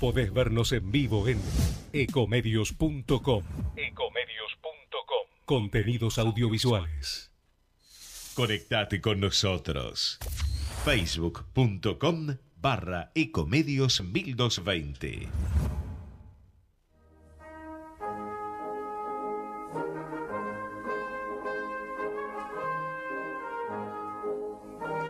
Podés vernos en vivo en ecomedios.com. Ecomedios.com. Contenidos audiovisuales. Conectate con nosotros. Facebook.com barra Ecomedios 1220.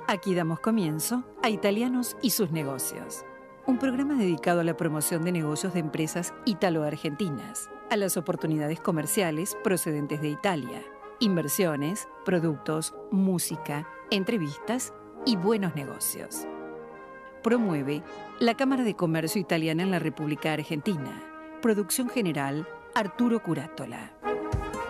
Aquí damos comienzo a Italianos y sus negocios, un programa dedicado a la promoción de negocios de empresas italo-argentinas, a las oportunidades comerciales procedentes de Italia, inversiones, productos, música, entrevistas y buenos negocios. Promueve la Cámara de Comercio Italiana en la República Argentina. Producción general Arturo Curátola.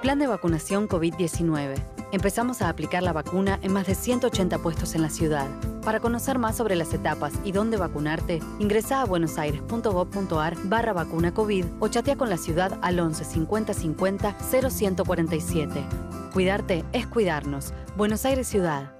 Plan de vacunación COVID-19. Empezamos a aplicar la vacuna en más de 180 puestos en la ciudad. Para conocer más sobre las etapas y dónde vacunarte, ingresa a buenosaires.gov.ar barra vacuna COVID o chatea con la ciudad al 11 50 50 0147. Cuidarte es cuidarnos. Buenos Aires Ciudad.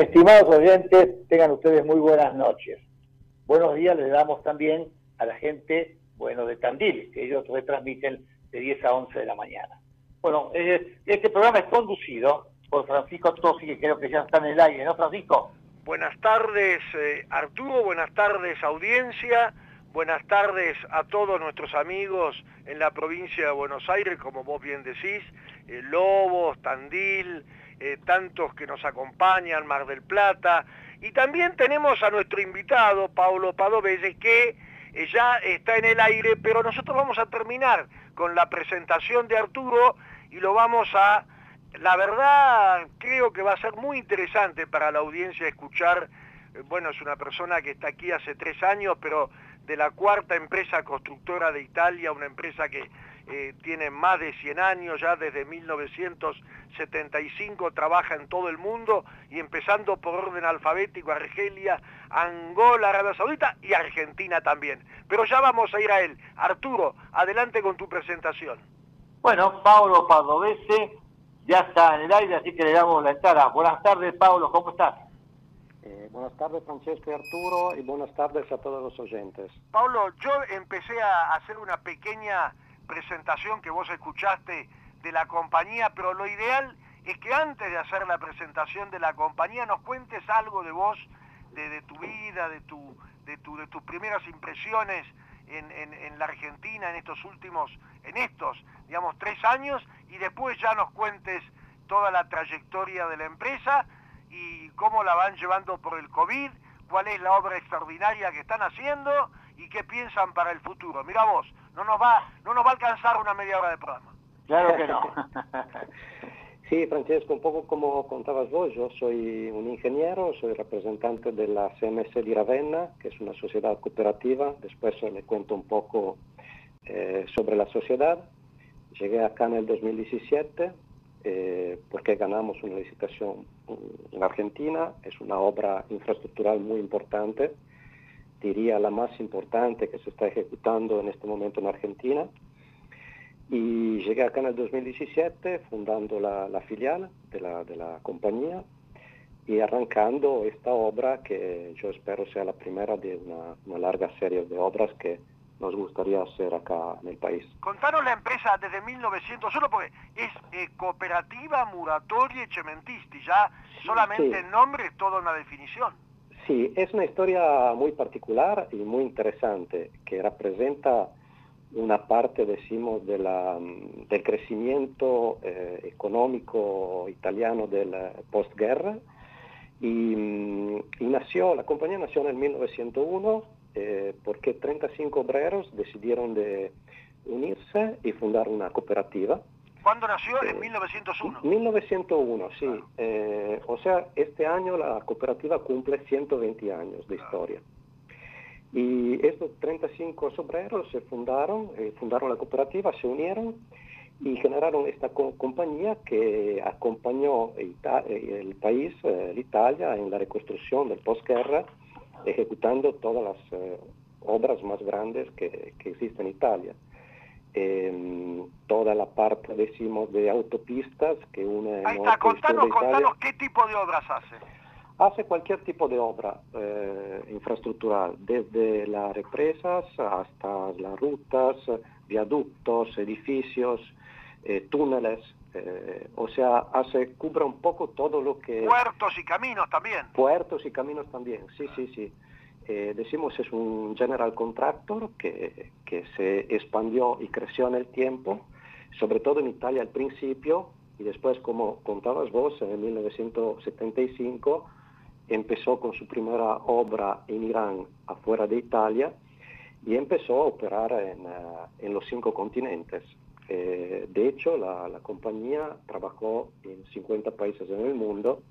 Estimados oyentes, tengan ustedes muy buenas noches. Buenos días les damos también a la gente, bueno, de Tandil, que ellos retransmiten de 10 a 11 de la mañana. Bueno, eh, este programa es conducido por Francisco Tosi, que creo que ya está en el aire, ¿no, Francisco? Buenas tardes, eh, Arturo, buenas tardes, audiencia, buenas tardes a todos nuestros amigos en la provincia de Buenos Aires, como vos bien decís, eh, Lobos, Tandil, eh, tantos que nos acompañan, Mar del Plata, y también tenemos a nuestro invitado, Paulo Padovese, que eh, ya está en el aire, pero nosotros vamos a terminar con la presentación de Arturo y lo vamos a, la verdad, creo que va a ser muy interesante para la audiencia escuchar, eh, bueno, es una persona que está aquí hace tres años, pero de la cuarta empresa constructora de Italia, una empresa que eh, tiene más de 100 años, ya desde 1975 trabaja en todo el mundo y empezando por orden alfabético, Argelia, Angola, Arabia Saudita y Argentina también. Pero ya vamos a ir a él. Arturo, adelante con tu presentación. Bueno, Pablo Padovese ya está en el aire, así que le damos la entrada. Buenas tardes, Pablo, ¿cómo estás? Eh, buenas tardes, Francesco y Arturo, y buenas tardes a todos los oyentes. Pablo, yo empecé a hacer una pequeña presentación que vos escuchaste de la compañía, pero lo ideal es que antes de hacer la presentación de la compañía nos cuentes algo de vos, de, tu vida, de, tu, de, tu, de tus primeras impresiones en, en, la Argentina en estos últimos, en estos, digamos, tres años, y después ya nos cuentes toda la trayectoria de la empresa y cómo la van llevando por el COVID, cuál es la obra extraordinaria que están haciendo y qué piensan para el futuro. Mira vos, no nos va, no nos va a alcanzar una media hora de programa. Claro que no. sí, Francesco, un poco como contabas vos, yo soy un ingeniero, soy representante de la CMS de Ravenna, que es una sociedad cooperativa, después le cuento un poco eh, sobre la sociedad. Llegué acá en el 2017 eh, porque ganamos una licitación en Argentina, es una obra infraestructural muy importante diría la más importante que se está ejecutando en este momento en Argentina. Y llegué acá en el 2017 fundando la, filial de la, de la, compañía y arrancando esta obra que yo espero sea la primera de una, una, larga serie de obras que nos gustaría hacer acá en el país. Contanos la empresa desde 1900, solo porque es eh, cooperativa Muratoria y Cementisti, ya solamente el nombre es toda una definición. Sí, es una historia muy particular y muy interesante que representa una parte, decimos, del crecimiento eh, económico italiano del postguerra. Y, y, nació, la compañía nació en el 1901 eh, porque 35 obreros decidieron de unirse y fundar una cooperativa. ¿Cuándo nació? en 1901. 1901, sí. Eh, o sea, este año la cooperativa cumple 120 años de historia. Y estos 35 obreros se fundaron, eh, fundaron la cooperativa, se unieron y generaron esta compañía que acompañó eh, el país, Italia, en la reconstrucción del posguerra, ejecutando todas las obras más grandes que, que existen en Italia. Eh, toda la parte, decimos, de autopistas que une... Ahí está, contanos, contanos qué tipo de obras hace. Hace cualquier tipo de obra eh, infraestructural, desde las represas hasta las rutas, viaductos, edificios, eh, túneles, eh, o sea, hace, cubre un poco todo lo que... Puertos y caminos también. Puertos y caminos también, sí, sí, sí. Eh, decimos es un general contractor que, que, se expandió y creció en el tiempo, sobre todo en Italia al principio, y después, como contabas vos, en 1975 empezó con su primera obra en Irán, afuera de Italia, y empezó a operar en, uh, en los cinco continentes. Eh, de hecho, la, la compañía trabajó en 50 países en el mundo,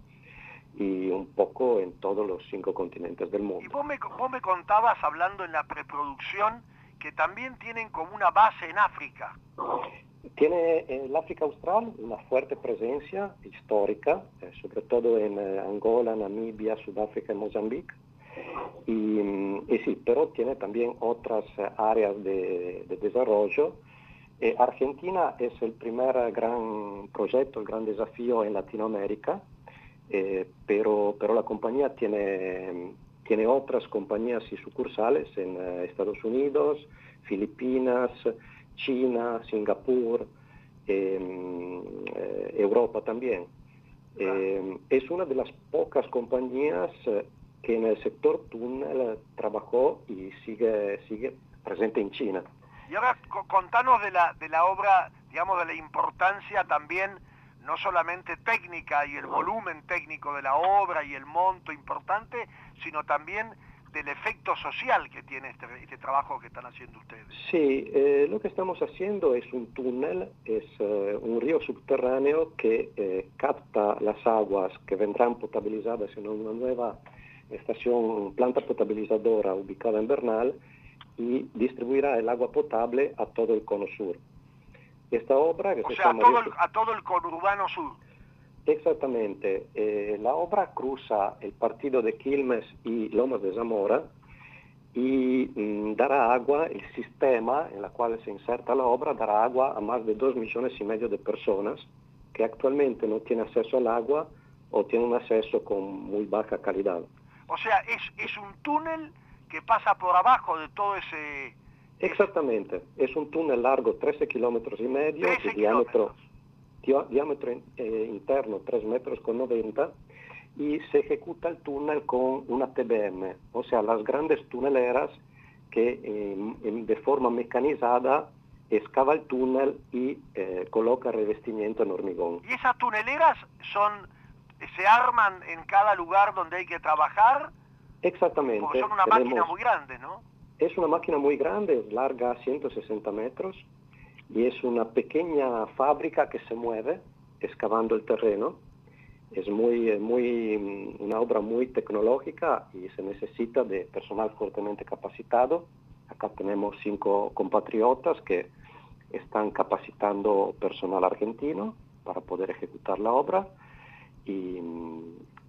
y un poco en todos los cinco continentes del mundo. Y vos me, vos me contabas, hablando en la preproducción, que también tienen como una base en África. Tiene en el África Austral una fuerte presencia histórica, eh, sobre todo en eh, Angola, Namibia, Sudáfrica y Mozambique. Y, y, sí, pero tiene también otras eh, áreas de, de desarrollo. Eh, Argentina es el primer gran proyecto, el gran desafío en Latinoamérica, eh, pero, pero la compañía tiene, tiene otras compañías y sucursales en eh, Estados Unidos, Filipinas, China, Singapur, em, eh, Europa también. Em, es una de las pocas compañías que en el sector túnel trabajó y sigue, sigue presente en China. Y ahora contanos de la, de la obra, digamos, de la importancia también no solamente técnica y el volumen técnico de la obra y el monto importante, sino también del efecto social que tiene este, este trabajo que están haciendo ustedes. Sí, eh, lo que estamos haciendo es un túnel, es eh, un río subterráneo que eh, capta las aguas que vendrán potabilizadas en una nueva estación, planta potabilizadora ubicada en Bernal y distribuirá el agua potable a todo el cono sur. Esta obra que o se sea, a todo, el, a todo el conurbano sur. Exactamente. Eh, la obra cruza el partido de Quilmes y Lomas de Zamora y mm, dará agua, el sistema en el cual se inserta la obra dará agua a más de dos millones y medio de personas que actualmente no tienen acceso al agua o tienen un acceso con muy baja calidad. O sea, es, es un túnel que pasa por abajo de todo ese... Exactamente, es un túnel largo 13 kilómetros y medio, 13 de diámetro, diámetro eh, interno 3 metros con 90 y se ejecuta el túnel con una TBM, o sea, las grandes tuneleras que eh, en- de forma mecanizada excava el túnel y eh, coloca revestimiento en hormigón. Y esas tuneleras son se arman en cada lugar donde hay que trabajar, Exactamente. porque son una máquina muy grande, ¿no? Es una máquina muy grande, larga 160 metros y es una pequeña fábrica que se mueve excavando el terreno. Es muy, eh, muy, mm, una obra muy tecnológica y se necesita de personal fuertemente capacitado. Acá tenemos cinco compatriotas que están capacitando personal argentino para poder ejecutar la obra y,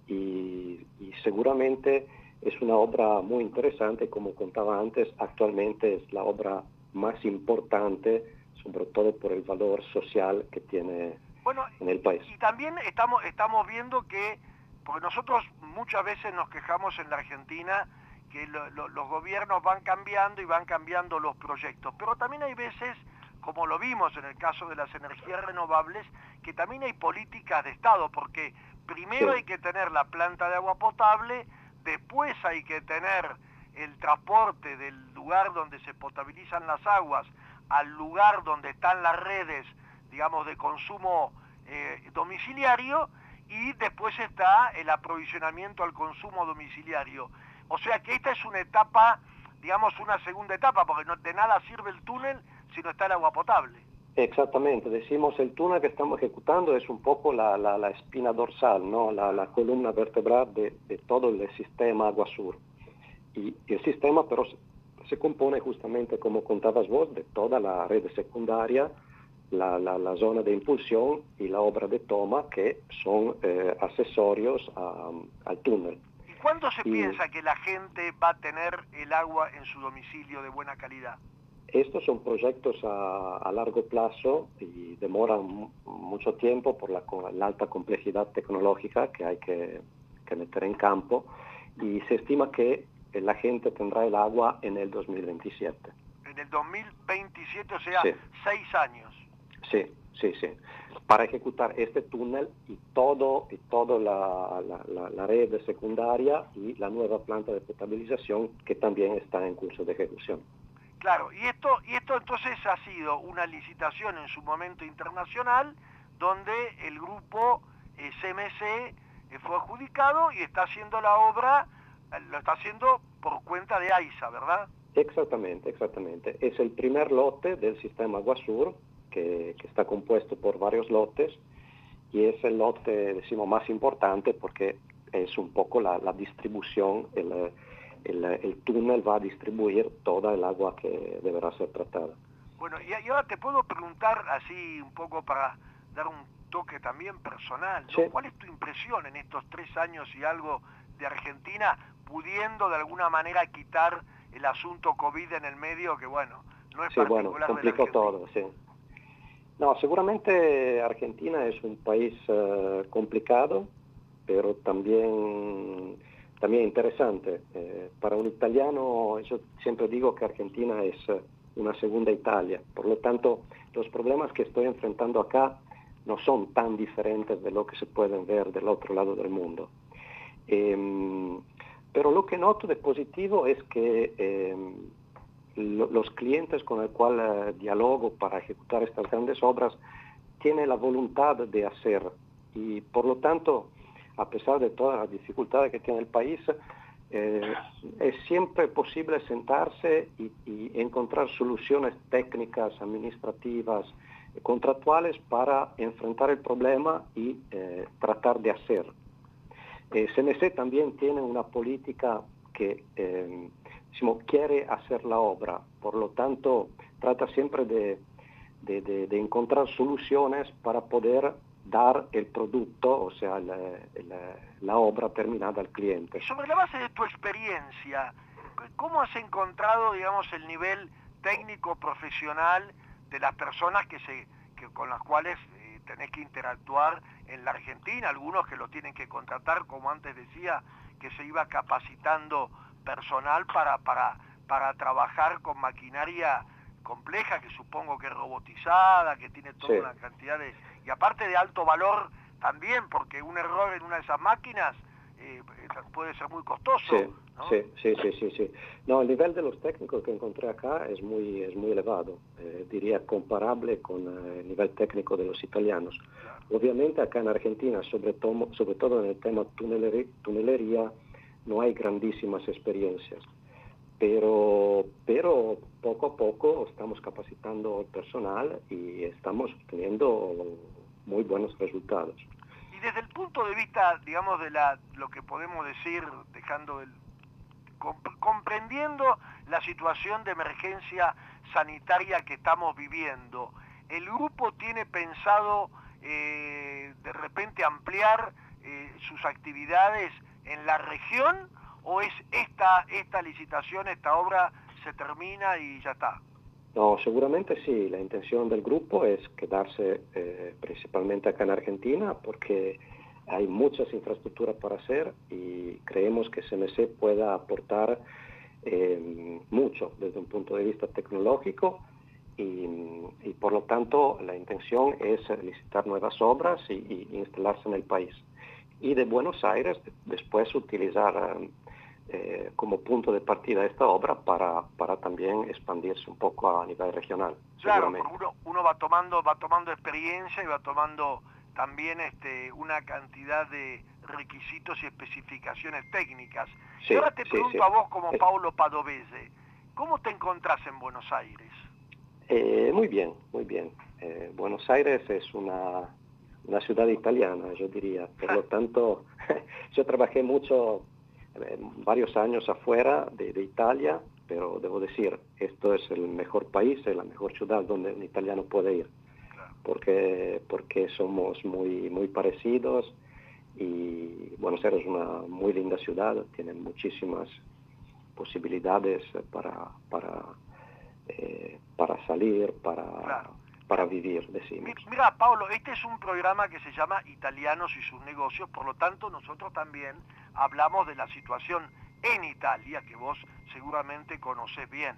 y- y seguramente es una obra muy interesante, como contaba antes, actualmente es la obra más importante, sobre todo por el valor social que tiene Bueno, en el país. y también estamos, estamos viendo que, porque nosotros muchas veces nos quejamos en la Argentina que lo- lo- los gobiernos van cambiando y van cambiando los proyectos, pero también hay veces, como lo vimos en el caso de las energías renovables, que también hay políticas de Estado, porque primero Sí. hay que tener la planta de agua potable, después hay que tener el transporte del lugar donde se potabilizan las aguas al lugar donde están las redes, digamos, de consumo eh, domiciliario y después está el aprovisionamiento al consumo domiciliario. O sea que esta es una etapa, digamos, una segunda etapa, porque no, de nada sirve el túnel si no está el agua potable. Exactamente, decimos el túnel que estamos ejecutando es un poco la, espina dorsal, ¿no? la, columna vertebral de, todo el sistema Agua Sur. Y, el sistema pero se compone justamente, como contabas vos, de toda la red secundaria, la, zona de impulsión y la obra de toma, que son eh, accesorios al túnel. ¿Y cuándo se piensa que la gente va a tener el agua en su domicilio de buena calidad? Estos son proyectos a, largo plazo y demoran mucho tiempo por la, alta complejidad tecnológica que hay que, meter en campo y se estima que la gente tendrá el agua en el 2027. En el 2027, o sea, seis años. Sí, sí, sí. Para ejecutar este túnel y todo, y toda la, la red secundaria y la nueva planta de potabilización que también está en curso de ejecución. Claro, y esto, y esto entonces ha sido una licitación en su momento internacional donde el grupo CMC eh, eh, fue adjudicado y está haciendo la obra, eh, lo está haciendo por cuenta de AISA, ¿verdad? Exactamente, exactamente. Es el primer lote del sistema Guasur, que, que está compuesto por varios lotes, y es el lote, decimos, más importante porque es un poco la, la distribución, el, el, túnel va a distribuir toda el agua que deberá ser tratada. Bueno, y, ahora te puedo preguntar así un poco para dar un toque también personal. ¿Cuál es tu impresión en estos tres años y algo de Argentina, pudiendo de alguna manera quitar el asunto COVID en el medio, que bueno, no es sí, bueno, complicó todo, sí. No, seguramente Argentina es un país eh, complicado, pero también también interesante. Eh, para un italiano, yo siempre digo que Argentina es eh, una segunda Italia. Por lo tanto, los problemas que estoy enfrentando acá no son tan diferentes de lo que se pueden ver del otro lado del mundo. Em, pero lo que noto de positivo es que em, los clientes con los cuales eh, dialogo para ejecutar estas grandes obras tienen la voluntad de hacer y por lo tanto a pesar de todas las dificultades que tiene el país, eh, es siempre posible sentarse y, encontrar soluciones técnicas, administrativas, contractuales para enfrentar el problema y eh, tratar de hacer. Eh, CNC también tiene una política que quiere hacer la obra, por lo tanto trata siempre de encontrar soluciones para poder dar el producto, o sea, la, obra terminada al cliente. Sobre la base de tu experiencia, ¿cómo has encontrado, digamos, el nivel técnico profesional de las personas que se, con las cuales eh, tenés que interactuar en la Argentina? Algunos que lo tienen que contratar, como antes decía, que se iba capacitando personal para, para, para trabajar con maquinaria compleja, que supongo que es robotizada, que tiene toda una cantidad de y aparte de alto valor también, porque un error en una de esas máquinas eh, puede ser muy costoso. Sí, sí, sí, sí, sí, No, el nivel de los técnicos que encontré acá es muy, es muy elevado, eh, diría comparable con eh, el nivel técnico de los italianos. Obviamente acá en Argentina, sobre, todo, sobre todo en el tema tunelería, tunelería, no hay grandísimas experiencias pero, pero poco a poco estamos capacitando personal y estamos teniendo muy buenos resultados. Y desde el punto de vista, digamos, de la, lo que podemos decir, dejando el, comprendiendo la situación de emergencia sanitaria que estamos viviendo, ¿el grupo tiene pensado eh, de repente ampliar eh, sus actividades en la región o es esta, esta licitación, esta obra se termina y ya está? No, seguramente sí. La intención del grupo es quedarse eh, principalmente acá en Argentina porque hay muchas infraestructuras para hacer y creemos que CMC pueda aportar eh, mucho desde un punto de vista tecnológico y, por lo tanto la intención es licitar nuevas obras y, instalarse en el país. Y de Buenos Aires después utilizar eh, como punto de partida esta obra para, para también expandirse un poco a nivel regional. Claro, uno, uno va tomando, va tomando experiencia y va tomando también este, una cantidad de requisitos y especificaciones técnicas. y ahora te pregunto a vos como Paulo Padovese, ¿cómo te encontrás en Buenos Aires? Eh, muy bien, muy bien. Eh, Buenos Aires es una, una, ciudad italiana, yo diría. Por lo tanto, yo trabajé mucho, eh, varios años afuera de, de, Italia, pero debo decir, esto es el mejor país, es la mejor ciudad donde un italiano puede ir porque, porque somos muy, muy parecidos y Buenos Aires es una muy linda ciudad, tiene muchísimas posibilidades para, para, eh, para salir, para, para vivir, decimos. Mira, Pablo, este es un programa que se llama Italianos y sus negocios, por lo tanto nosotros también hablamos de la situación en Italia, que vos seguramente conoces bien.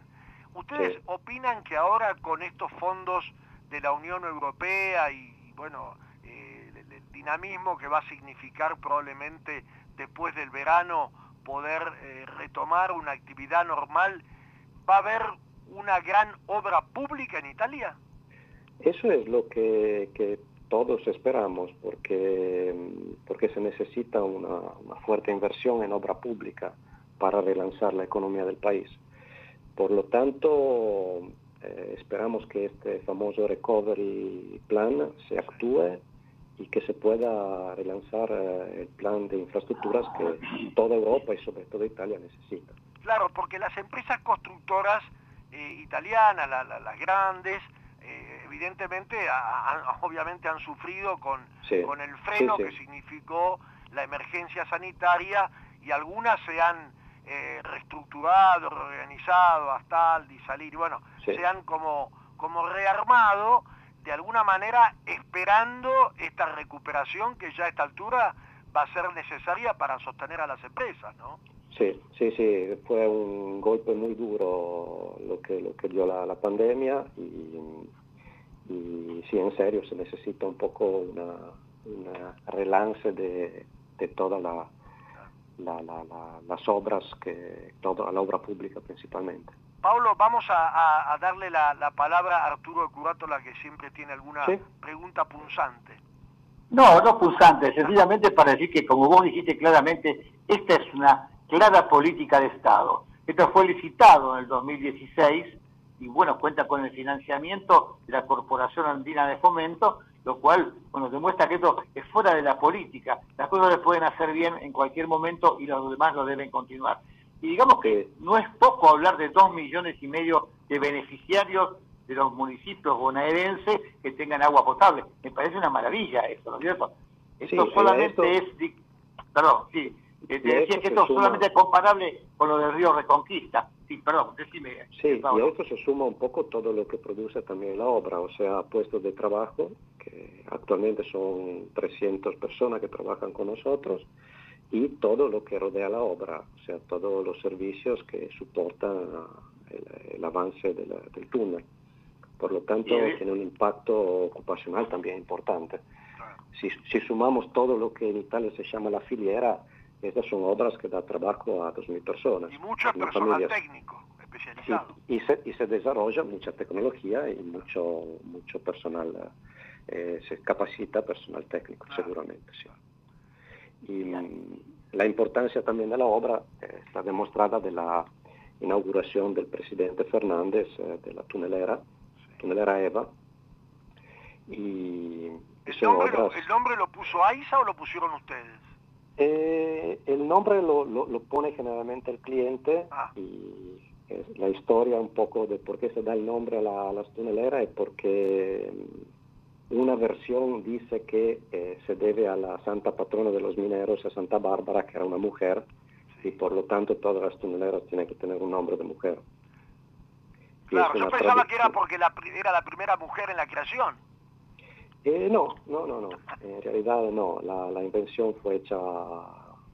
¿Ustedes opinan que ahora con estos fondos de la Unión Europea y, bueno, eh, el, dinamismo que va a significar probablemente después del verano poder eh, retomar una actividad normal, ¿va a haber una gran obra pública en Italia? Eso es lo que, todos esperamos, porque, porque se necesita una, fuerte inversión en obra pública para relanzar la economía del país. Por lo tanto, eh, esperamos que este famoso recovery plan se actúe y que se pueda relanzar eh, el plan de infraestructuras que toda Europa y sobre todo Italia necesita. Claro, porque las empresas constructoras eh, italianas, las grandes, evidentemente, obviamente han sufrido con, con el freno que significó la emergencia sanitaria y algunas se han eh, reestructurado, reorganizado hasta al salir, bueno, se han como, como rearmado de alguna manera esperando esta recuperación que ya a esta altura va a ser necesaria para sostener a las empresas, ¿no? Sí, sí, sí, fue un golpe muy duro lo que, lo que dio la, pandemia y, y, sí, en serio, se necesita un poco una, una relance de, de toda la, las obras, que toda la obra pública principalmente. Pablo, vamos a, darle la, palabra a Arturo Curátola, que siempre tiene alguna pregunta punzante. No, no punzante, sencillamente para decir que, como vos dijiste claramente, esta es una clara política de Estado. Esto fue licitado en el 2016 y, bueno, cuenta con el financiamiento de la Corporación Andina de Fomento lo cual bueno, demuestra que esto es fuera de la política. Las cosas se pueden hacer bien en cualquier momento y los demás lo deben continuar. Y digamos que no es poco hablar de dos millones y medio de beneficiarios de los municipios bonaerenses que tengan agua potable. Me parece una maravilla eso, ¿no es cierto? Esto solamente es... Perdón, sí. Te decía que esto solamente es comparable con lo del río Reconquista. Sí, perdón, decime. Sí, y a esto se suma un poco todo lo que produce también la obra, o sea, puestos de trabajo, que actualmente son 300 personas que trabajan con nosotros, y todo lo que rodea la obra, o sea, todos los servicios que soportan el, avance del túnel. Por lo tanto, tiene un impacto ocupacional también importante. Si, si sumamos todo lo que en Italia se llama la filiera, estas son obras que dan trabajo a 2.000 personas. Y mucho personal técnico especializado. y, se, y se desarrolla mucha tecnología y mucho, mucho personal, eh, se capacita personal técnico, seguramente, sí. Y la importancia también de la obra eh, está demostrada de la inauguración del presidente Fernández eh, de la tunelera, tunelera EVA. Y, ¿El, nombre lo, ¿El nombre lo puso AISA o lo pusieron ustedes? Eh, el nombre lo, lo, pone generalmente el cliente ah. y la historia un poco de por qué se da el nombre a, la, las tuneleras es porque mm, una versión dice que eh, se debe a la santa patrona de los mineros, a Santa Bárbara, que era una mujer, y por lo tanto todas las tuneleras tienen que tener un nombre de mujer. claro, yo pensaba que era porque la, era la primera mujer en la creación. Eh, no, no, no, no. En realidad no. La, invención fue hecha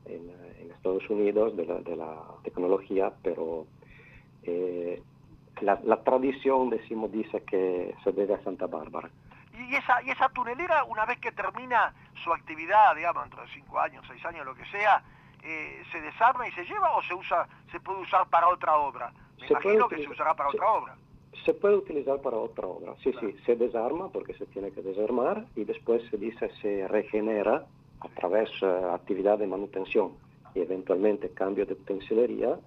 en, Estados Unidos de la, tecnología, pero eh, la, tradición, decimos, dice que se debe a Santa Bárbara. ¿Y esa, y esa tunelera, una vez que termina su actividad, digamos, dentro de cinco años, seis años, lo que sea, eh, se desarma y se lleva o se usa se puede usar para otra obra? Me imagino que se usará para otra obra. Se puede utilizar para otra obra, sí, sí, se desarma porque se tiene que desarmar y después se dice se regenera a través de uh, actividad de manutención y eventualmente cambio de utensillería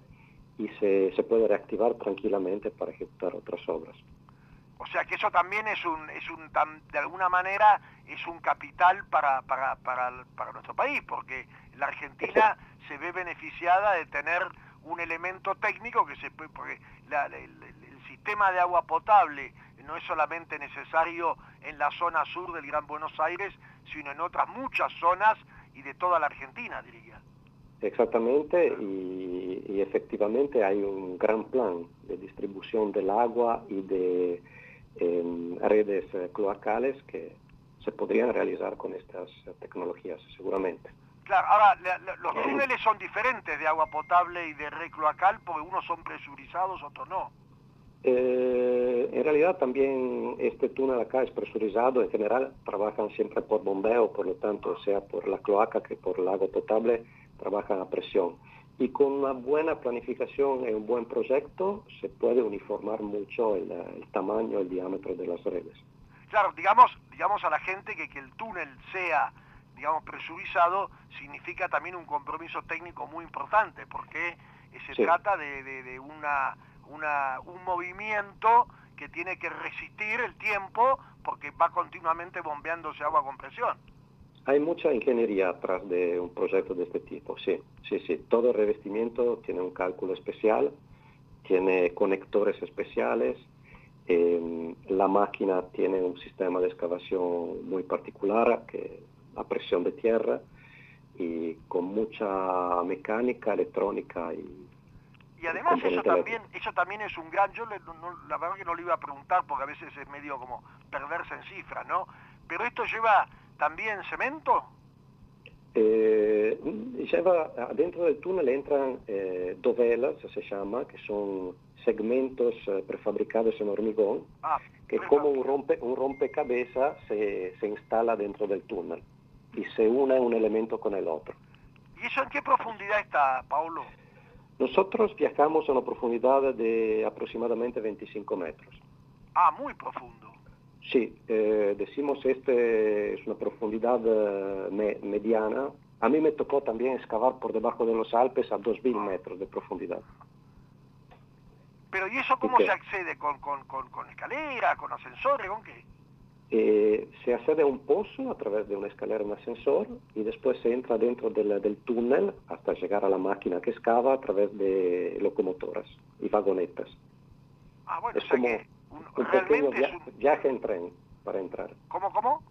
y se, se puede reactivar tranquilamente para ejecutar otras obras. O sea que eso también es un, es un de alguna manera es un capital para, para, para, para nuestro país, porque la Argentina se ve beneficiada de tener un elemento técnico que se puede, porque sistema de agua potable no es solamente necesario en la zona sur del Gran Buenos Aires, sino en otras muchas zonas y de toda la Argentina, diría. Exactamente, y, y efectivamente hay un gran plan de distribución del agua y de en redes eh, cloacales que se podrían realizar con estas tecnologías, seguramente. Claro, ahora los túneles son diferentes de agua potable y de red cloacal porque unos son presurizados, otros no. Eh, en realidad también este túnel acá es presurizado, en general trabajan siempre por bombeo, por lo tanto, sea por la cloaca que por el agua potable, trabajan a presión y con una buena planificación y un buen proyecto se puede uniformar mucho el, tamaño, el diámetro de las redes. Claro, digamos, digamos a la gente que, que el túnel sea digamos, presurizado significa también un compromiso técnico muy importante, porque se trata de, de, una, una, un movimiento que tiene que resistir el tiempo porque va continuamente bombeándose agua con presión. Hay mucha ingeniería atrás de un proyecto de este tipo, sí, sí, sí. Todo revestimiento tiene un cálculo especial, tiene conectores especiales, em, la máquina tiene un sistema de excavación muy particular, que a presión de tierra, y con mucha mecánica, electrónica y... Y además eso también, eso también es un gran, yo la verdad que no le iba a preguntar porque a veces es medio como perderse en cifras, ¿no? Pero esto lleva también cemento? Eh, lleva, dentro del túnel entran eh, dovelas, se llama, que son segmentos eh, prefabricados en hormigón, ah, que como un, rompe, un rompecabezas se, se instala dentro del túnel y se une un elemento con el otro. ¿Y eso en qué profundidad está, Paulo? Nosotros viajamos a una profundidad de aproximadamente 25 metros. Ah, muy profundo. Sí, eh, decimos este es una profundidad eh, mediana. A mí me tocó también excavar por debajo de los Alpes a 2.000 metros de profundidad. Pero ¿y eso cómo se accede? ¿Con, con, con, escalera, con ascensor, con qué? Eh, se accede a un pozo a través de una escalera, un ascensor, y después se entra dentro del, del túnel hasta llegar a la máquina que excava a través de locomotoras y vagonetas. Ah, bueno, es como un pequeño viaje en tren para entrar. ¿Cómo, cómo?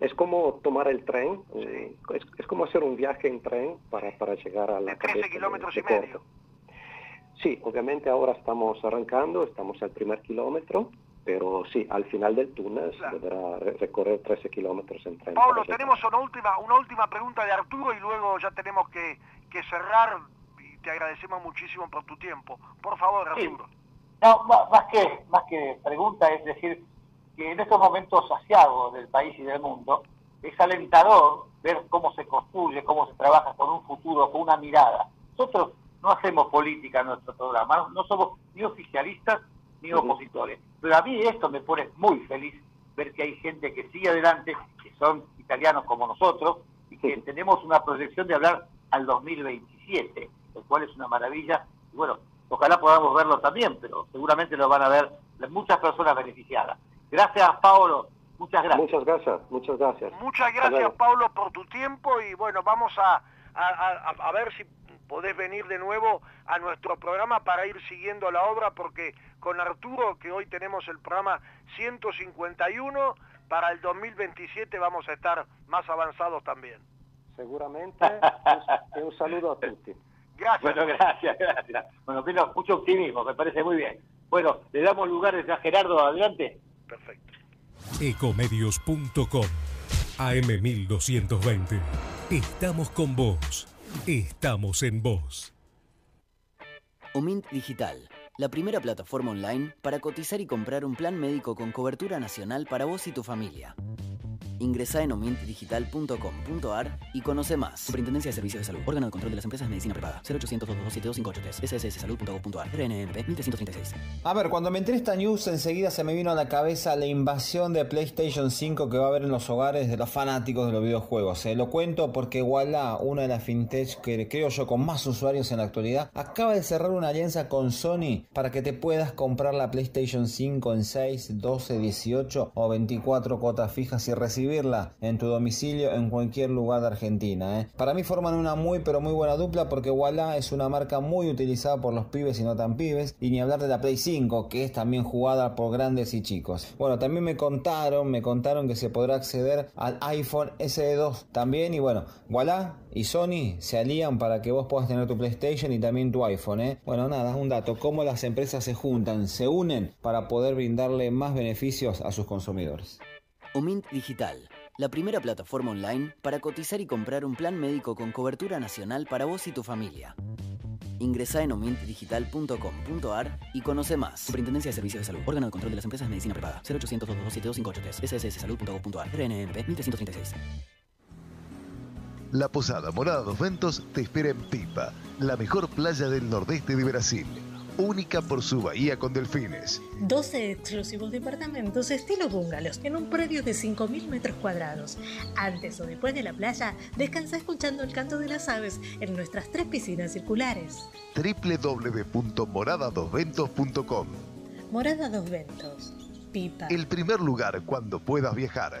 Es como tomar el tren, eh, es, como hacer un viaje en tren para, para llegar a la... De 13 kilómetros y medio. Sí, obviamente ahora estamos arrancando, estamos al primer kilómetro, pero sí, al final del túnel se deberá recorrer 13 kilómetros en tren. Pablo, tenemos una última, una última pregunta de Arturo y luego ya tenemos que, que cerrar y te agradecemos muchísimo por tu tiempo. Por favor, Arturo. No, más que, más que pregunta es decir que en estos momentos saciados del país y del mundo es alentador ver cómo se construye, cómo se trabaja con un futuro, con una mirada. Nosotros no hacemos política en nuestro programa, no somos ni oficialistas ni opositores. Pero a mí esto me pone muy feliz ver que hay gente que sigue adelante, que son italianos como nosotros, y que tenemos una proyección de hablar al 2027, lo cual es una maravilla. Y bueno, Ojalá podamos verlo también, pero seguramente lo van a ver muchas personas beneficiadas. Gracias, Paulo. Muchas gracias. Muchas gracias, muchas gracias. Muchas gracias, Paulo, por tu tiempo y bueno, vamos a, a, ver si podés venir de nuevo a nuestro programa para ir siguiendo la obra, porque con Arturo, que hoy tenemos el programa 151, para el 2027 vamos a estar más avanzados también. Seguramente. un, un saludo a todos. Gracias. Bueno, gracias, gracias. Bueno, pero mucho optimismo, me parece muy bien. Bueno, le damos lugares a Gerardo, adelante. Perfecto. Ecomedios.com AM1220. Estamos con vos. Estamos en vos. Omint Digital, la primera plataforma online para cotizar y comprar un plan médico con cobertura nacional para vos y tu familia. Ingresá en omintdigital.com.ar y conoce más. Superintendencia de Servicios de Salud. Órgano de control de las empresas de medicina privada. 0800 227 sssalud.gov.ar. RNMP 1336. A ver, cuando me entré esta news, enseguida se me vino a la cabeza la invasión de PlayStation 5 que va a haber en los hogares de los fanáticos de los videojuegos. Se lo cuento porque Walla, una de las fintech que creo yo con más usuarios en la actualidad, acaba de cerrar una alianza con Sony para que te puedas comprar la PlayStation 5 en 6, 12, 18 o 24 cuotas fijas y recibir en tu domicilio en cualquier lugar de Argentina. ¿eh? Para mí forman una muy pero muy buena dupla porque Walla es una marca muy utilizada por los pibes y no tan pibes. Y ni hablar de la Play 5 que es también jugada por grandes y chicos. Bueno, también me contaron, me contaron que se podrá acceder al iPhone SE2 también. Y bueno, Walla y Sony se alían para que vos puedas tener tu PlayStation y también tu iPhone. ¿eh? Bueno, nada, un dato, cómo las empresas se juntan, se unen para poder brindarle más beneficios a sus consumidores. Omint Digital, la primera plataforma online para cotizar y comprar un plan médico con cobertura nacional para vos y tu familia. Ingresá en omintdigital.com.ar y conoce más. Superintendencia de Servicios de Salud. Órgano de control de las empresas de medicina privada. 0800 227 sssalud.gov.ar. RNMP 1336. La Posada Morada dos Ventos te espera en Pipa, la mejor playa del nordeste de Brasil única por su bahía con delfines. 12 exclusivos departamentos estilo bungalows en un predio de 5.000 metros cuadrados. Antes o después de la playa, descansa escuchando el canto de las aves en nuestras tres piscinas circulares. www.moradadosventos.com Morada Dos Ventos. Pipa. El primer lugar cuando puedas viajar.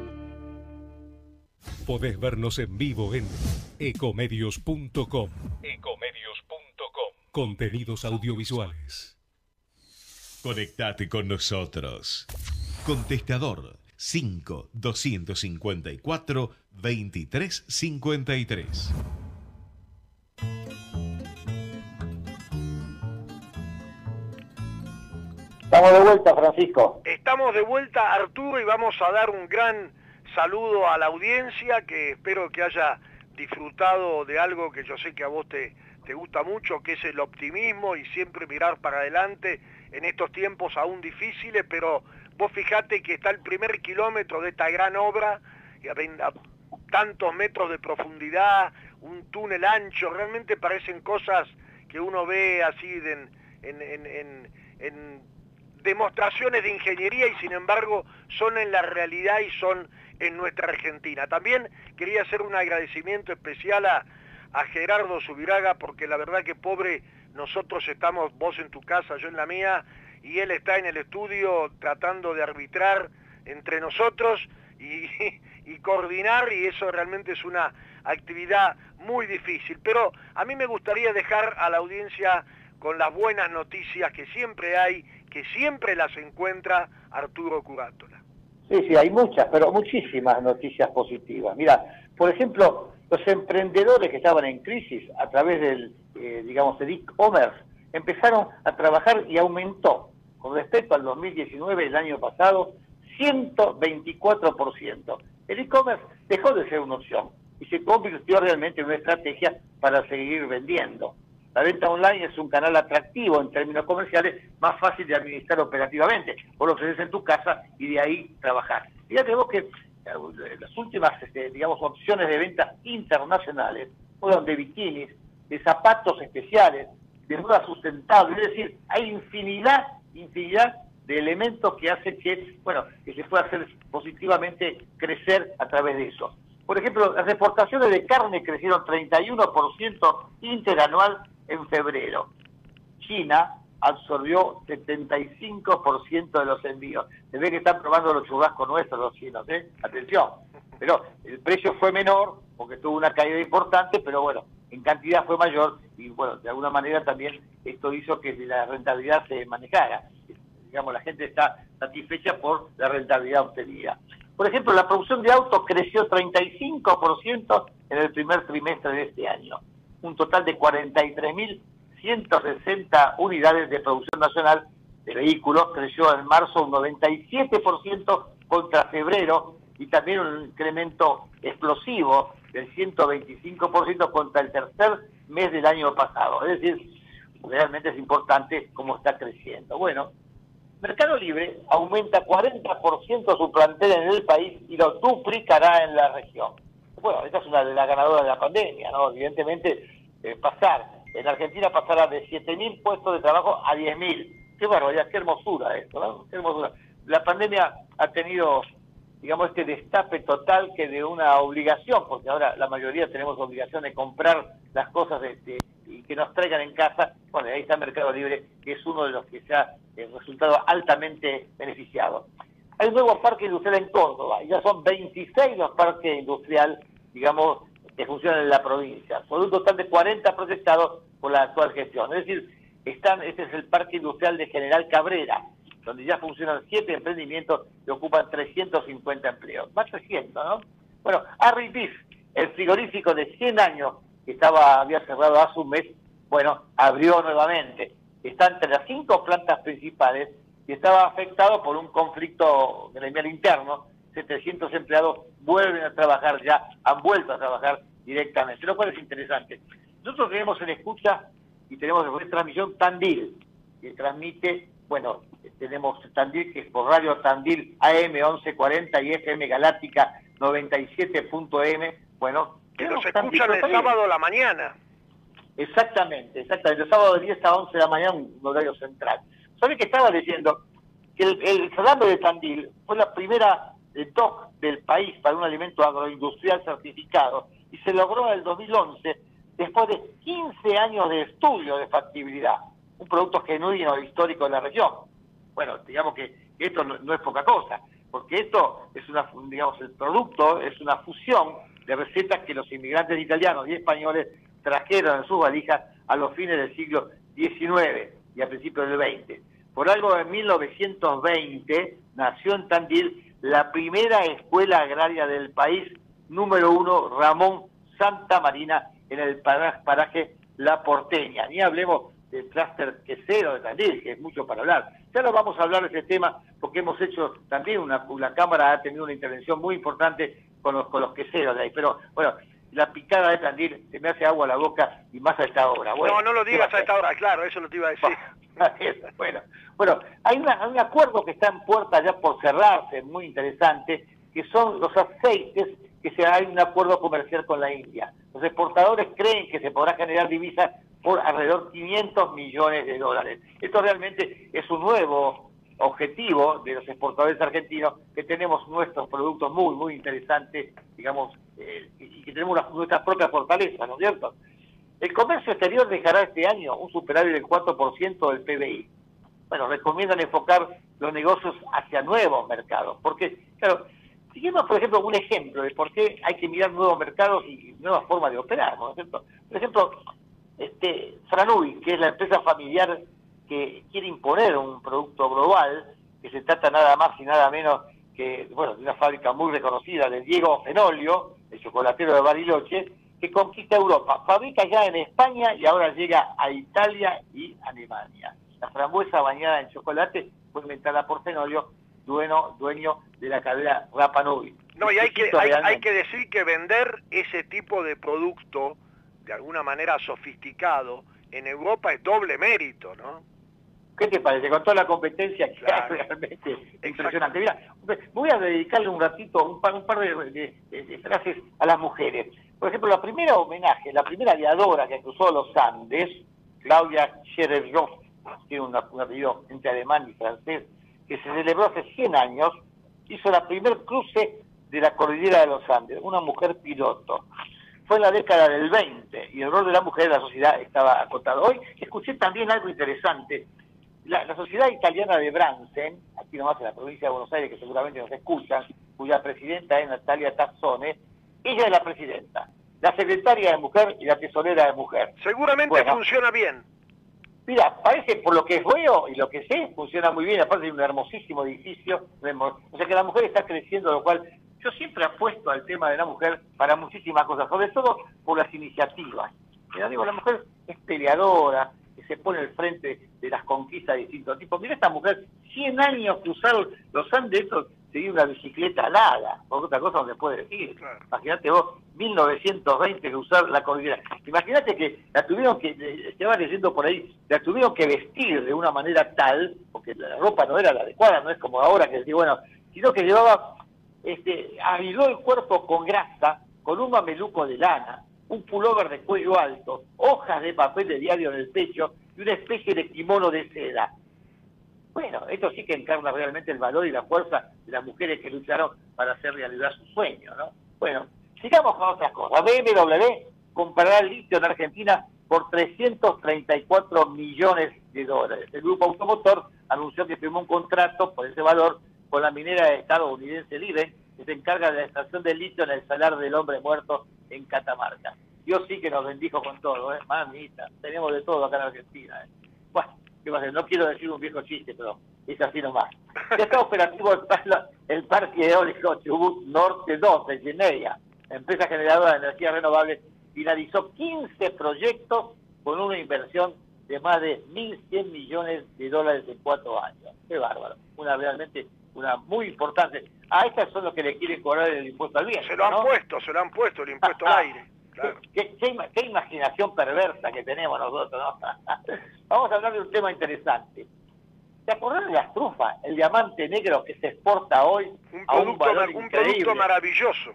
Podés vernos en vivo en ecomedios.com. Ecomedios.com. Contenidos audiovisuales. Conectate con nosotros. Contestador 5 254 2353. Estamos de vuelta, Francisco. Estamos de vuelta, Arturo, y vamos a dar un gran saludo a la audiencia que espero que haya disfrutado de algo que yo sé que a vos te, te gusta mucho, que es el optimismo y siempre mirar para adelante en estos tiempos aún difíciles, pero vos fijate que está el primer kilómetro de esta gran obra, y a, tantos metros de profundidad, un túnel ancho, realmente parecen cosas que uno ve así en, en, en, en demostraciones de ingeniería y sin embargo son en la realidad y son en nuestra Argentina. También quería hacer un agradecimiento especial a, a Gerardo Subiraga porque la verdad que pobre, nosotros estamos, vos en tu casa, yo en la mía, y él está en el estudio tratando de arbitrar entre nosotros y, y coordinar y eso realmente es una actividad muy difícil. Pero a mí me gustaría dejar a la audiencia con las buenas noticias que siempre hay, que siempre las encuentra Arturo Curátola. Sí, sí, hay muchas, pero muchísimas noticias positivas. Mira, por ejemplo, los emprendedores que estaban en crisis a través del, eh, digamos, el e-commerce, empezaron a trabajar y aumentó con respecto al 2019, el año pasado, 124%. El e-commerce dejó de ser una opción y se convirtió realmente en una estrategia para seguir vendiendo. La venta online es un canal atractivo en términos comerciales, más fácil de administrar operativamente. Vos lo ofreces en tu casa y de ahí trabajar. Fíjate vos que eh, las últimas, este, digamos, opciones de ventas internacionales fueron de bikinis, de zapatos especiales, de moda sustentable. Es decir, hay infinidad, infinidad de elementos que hacen que, bueno, que se pueda hacer positivamente crecer a través de eso. Por ejemplo, las exportaciones de carne crecieron 31% interanual en febrero. China absorbió 75% de los envíos. Se ve que están probando los churrascos nuestros los chinos, ¿eh? Atención. Pero el precio fue menor porque tuvo una caída importante, pero bueno, en cantidad fue mayor y bueno, de alguna manera también esto hizo que la rentabilidad se manejara. Digamos, la gente está satisfecha por la rentabilidad obtenida. Por ejemplo, la producción de autos creció 35% en el primer trimestre de este año. Un total de 43.160 unidades de producción nacional de vehículos creció en marzo un 97% contra febrero y también un incremento explosivo del 125% contra el tercer mes del año pasado. Es decir, realmente es importante cómo está creciendo. Bueno, Mercado Libre aumenta 40% su plantel en el país y lo duplicará en la región. Bueno, esta es una de las ganadoras de la pandemia, ¿no? Evidentemente, eh, pasar, en Argentina pasará de 7.000 puestos de trabajo a 10.000. Qué barbaridad, qué hermosura esto, ¿no? Qué hermosura. La pandemia ha tenido digamos, este destape total que de una obligación, porque ahora la mayoría tenemos obligación de comprar las cosas de, y que nos traigan en casa, bueno, ahí está Mercado Libre, que es uno de los que se ha eh, resultado altamente beneficiado. Hay un nuevo parque industrial en Córdoba, ya son 26 los parques industriales, digamos, que funcionan en la provincia, por un total de 40 proyectados por la actual gestión. Es decir, están, este es el parque industrial de General Cabrera, donde ya funcionan siete emprendimientos que ocupan 350 empleos. Más 300, ¿no? Bueno, Arribis, el frigorífico de 100 años que estaba había cerrado hace un mes, bueno, abrió nuevamente. Está entre las cinco plantas principales y estaba afectado por un conflicto gremial interno. 700 empleados vuelven a trabajar ya, han vuelto a trabajar directamente, lo cual es interesante. Nosotros tenemos en escucha y tenemos en transmisión Tandil, que transmite bueno, tenemos Tandil, que es por radio Tandil AM 1140 y FM Galáctica 97.m, bueno. Que nos escuchan el sábado a la mañana. Exactamente, exactamente, el sábado de 10 a 11 de la mañana, un horario central. ¿Sabe que estaba diciendo? Que el, el de Tandil fue la primera TOC del país para un alimento agroindustrial certificado y se logró en el 2011 después de 15 años de estudio de factibilidad un producto genuino e histórico de la región. Bueno, digamos que esto no, es poca cosa, porque esto es una, digamos, el producto es una fusión de recetas que los inmigrantes italianos y españoles trajeron en sus valijas a los fines del siglo XIX y a principios del XX. Por algo en 1920 nació en Tandil la primera escuela agraria del país, número uno, Ramón Santa Marina, en el paraje La Porteña. Ni hablemos del clúster quesero de Tandil, que es mucho para hablar. Ya no vamos a hablar de ese tema porque hemos hecho también una, la Cámara ha tenido una intervención muy importante con los, con los queseros de ahí, pero bueno, la picada de Tandil se me hace agua a la boca y más a esta hora. no, no lo digas a esta hora, claro, eso no te iba a decir. bueno, bueno, hay, una, un acuerdo que está en puerta ya por cerrarse, muy interesante, que son los aceites que se hay un acuerdo comercial con la India. Los exportadores creen que se podrá generar divisas por alrededor de 500 millones de dólares. Esto realmente es un nuevo objetivo de los exportadores argentinos, que tenemos nuestros productos muy, muy interesantes, digamos, eh, y que tenemos nuestras propias fortalezas, ¿no es cierto? El comercio exterior dejará este año un superávit del 4% del PBI. Bueno, recomiendan enfocar los negocios hacia nuevos mercados, porque, claro, Siguiendo, por ejemplo, un ejemplo de por qué hay que mirar nuevos mercados y nuevas formas de operar, ¿no es cierto? Por ejemplo, este, Franui, que es la empresa familiar que quiere imponer un producto global, que se trata nada más y nada menos que, bueno, de una fábrica muy reconocida de Diego Fenolio, el chocolatero de Bariloche, que conquista Europa. Fabrica ya en España y ahora llega a Italia y Alemania. La frambuesa bañada en chocolate fue inventada por Fenolio dueño, dueño de la cadena Rapa Nui. No, y hay que, hay, que decir que vender ese tipo de producto, de alguna manera sofisticado, en Europa es doble mérito, ¿no? ¿Qué te parece? Con toda la competencia que hay realmente impresionante. Mira, voy a dedicarle un ratito, un par, un par de, frases a las mujeres. Por ejemplo, la primera homenaje, la primera aviadora que cruzó los Andes, Claudia Cherevjov, tiene un apellido entre alemán y francés, que se celebró hace 100 años, hizo la primer cruce de la cordillera de los Andes, una mujer piloto. Fue en la década del 20 y el rol de la mujer en la sociedad estaba acotado. Hoy escuché también algo interesante. La, sociedad italiana de Bransen, aquí nomás en la provincia de Buenos Aires, que seguramente nos escuchan, cuya presidenta es Natalia Tazzone, ella es la presidenta, la secretaria de mujer y la tesorera de mujer. Seguramente funciona bien. Mira, parece por lo que veo y lo que sé, funciona muy bien, aparte de un hermosísimo edificio. O sea que la mujer está creciendo, lo cual yo siempre apuesto al tema de la mujer para muchísimas cosas, sobre todo por las iniciativas. Mira, digo, la mujer es peleadora, que se pone al frente de las conquistas de distintos tipos. Mira esta mujer, 100 años que usaron los Andes, seguir una bicicleta alada, por otra cosa no se puede decir. Imagínate vos, 1920 que usar la cordillera. Imagínate que la tuvieron que, se va leyendo por ahí, la tuvieron que vestir de una manera tal, porque la ropa no era la adecuada, no es como ahora que decir, bueno, sino que llevaba, este, ayudó el cuerpo con grasa, con un mameluco de lana, un pullover de cuello alto, hojas de papel de diario en el pecho y una especie de kimono de seda bueno, esto sí que encarna realmente el valor y la fuerza de las mujeres que lucharon para hacer realidad su sueño, ¿no? Bueno, sigamos con otras cosas. BMW comprará el litio en Argentina por 334 millones de dólares. El grupo automotor anunció que firmó un contrato por ese valor con la minera estadounidense Libre, se encarga de la extracción de litio en el salar del hombre muerto en Catamarca. Dios sí que nos bendijo con todo, ¿eh? Mamita, tenemos de todo acá en Argentina, ¿eh? Bueno, no quiero decir un viejo chiste, pero es así nomás. Ya está operativo el, parque eólico Chubut Norte 2 de Geneia, empresa generadora de energía renovable, finalizó 15 proyectos con una inversión de más de 1.100 millones de dólares en cuatro años. Qué bárbaro. Una realmente, una muy importante. A estas son los que le quieren cobrar el impuesto al bien. Se lo han puesto, se lo han puesto el impuesto al aire. Qué, imaginación perversa que tenemos nosotros, ¿no? Vamos a hablar de un tema interesante. ¿Te acordás de las trufas? El diamante negro que se exporta hoy un a un valor un producto maravilloso.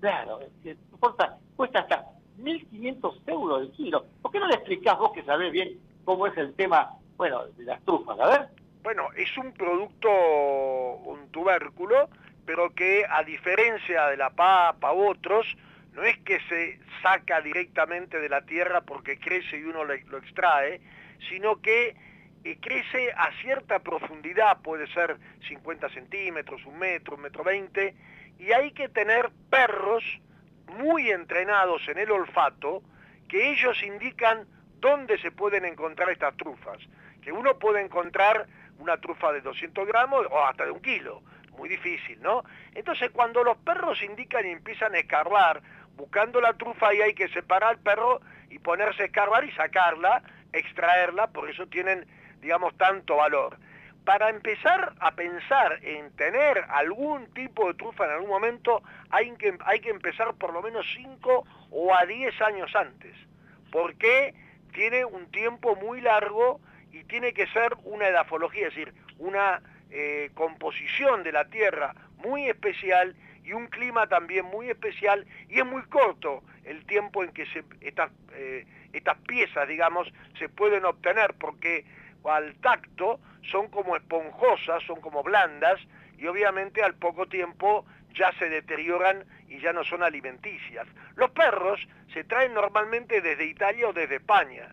Claro, cuesta hasta 1.500 euros el kilo. ¿Por qué no le explicás vos que sabés bien cómo es el tema, bueno, de las trufas? A ver. Bueno, es un producto, un tubérculo, pero que a diferencia de la papa u otros, no es que se saca directamente de la tierra porque crece y uno lo extrae, sino que eh, crece a cierta profundidad, puede ser 50 centímetros, un metro, un metro veinte, y hay que tener perros muy entrenados en el olfato, que ellos indican dónde se pueden encontrar estas trufas, que uno puede encontrar una trufa de 200 gramos o hasta de un kilo, muy difícil, ¿no? Entonces cuando los perros indican y empiezan a escarbar, buscando la trufa y hay que separar al perro y ponerse a escarbar y sacarla, extraerla, por eso tienen, digamos, tanto valor. Para empezar a pensar en tener algún tipo de trufa en algún momento, hay que, hay que empezar por lo menos 5 o a 10 años antes, porque tiene un tiempo muy largo y tiene que ser una edafología, es decir, una eh, composición de la tierra muy especial y un clima también muy especial y es muy corto el tiempo en que se, estas, eh, estas piezas, digamos, se pueden obtener porque al tacto son como esponjosas, son como blandas y obviamente al poco tiempo ya se deterioran y ya no son alimenticias. Los perros se traen normalmente desde Italia o desde España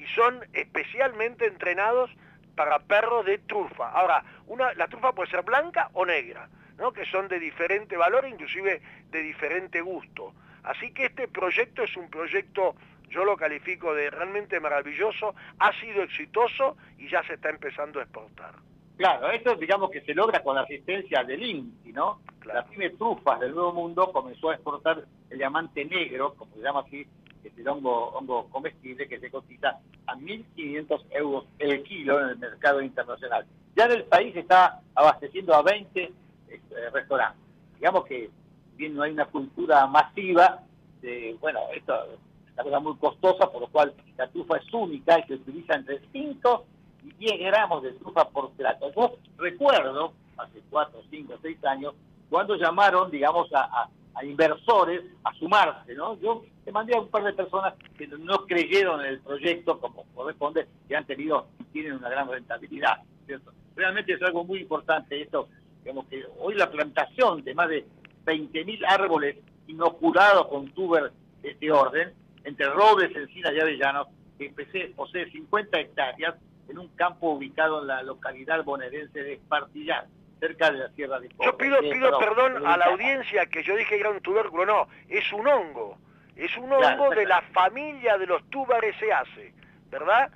y son especialmente entrenados para perros de trufa. Ahora, una, la trufa puede ser blanca o negra que son de diferente valor, inclusive de diferente gusto. Así que este proyecto es un proyecto, yo lo califico de realmente maravilloso, ha sido exitoso y ya se está empezando a exportar. Claro, esto digamos que se logra con la asistencia del INTI, ¿no? La pyme Trufas del Nuevo Mundo comenzó a exportar el diamante negro, como se llama así, que es el hongo, hongo comestible que se cotiza a 1.500 euros el kilo en el mercado internacional. Ya en el país está abasteciendo a 20 este, restaurante. Digamos que bien no hay una cultura masiva, de, bueno, esto es una cosa muy costosa, por lo cual la trufa es única y se utiliza entre 5 y 10 gramos de trufa por plato. Yo recuerdo, hace 4, 5, 6 años, cuando llamaron, digamos, a, inversores a sumarse, ¿no? Yo te mandé a un par de personas que no creyeron en el proyecto como corresponde, que han tenido y tienen una gran rentabilidad, ¿cierto? Realmente es algo muy importante esto Digamos que hoy la plantación de más de 20.000 árboles inoculados con tuber de este orden, entre robles, encinas y avellanos, que posee 50 hectáreas en un campo ubicado en la localidad bonaerense de Espartillar, cerca de la Sierra de Yo pido, pido perdón a la audiencia que yo dije que era un tubérculo, no, es un hongo, es un hongo de la familia de los se hace, ¿verdad?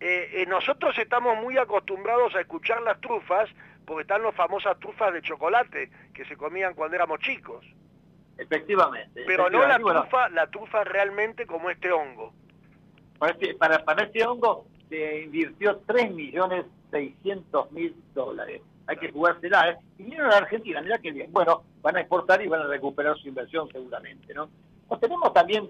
eh, eh, nosotros estamos muy acostumbrados a escuchar las trufas porque están las famosas trufas de chocolate que se comían cuando éramos chicos. Efectivamente. Pero no la trufa, la trufa realmente como este hongo. Para este, para, para este hongo se invirtió 3.600.000 dólares. Hay que jugársela, ¿eh? Y vinieron a Argentina, mirá qué bien. Bueno, van a exportar y van a recuperar su inversión seguramente, ¿no? Pues tenemos también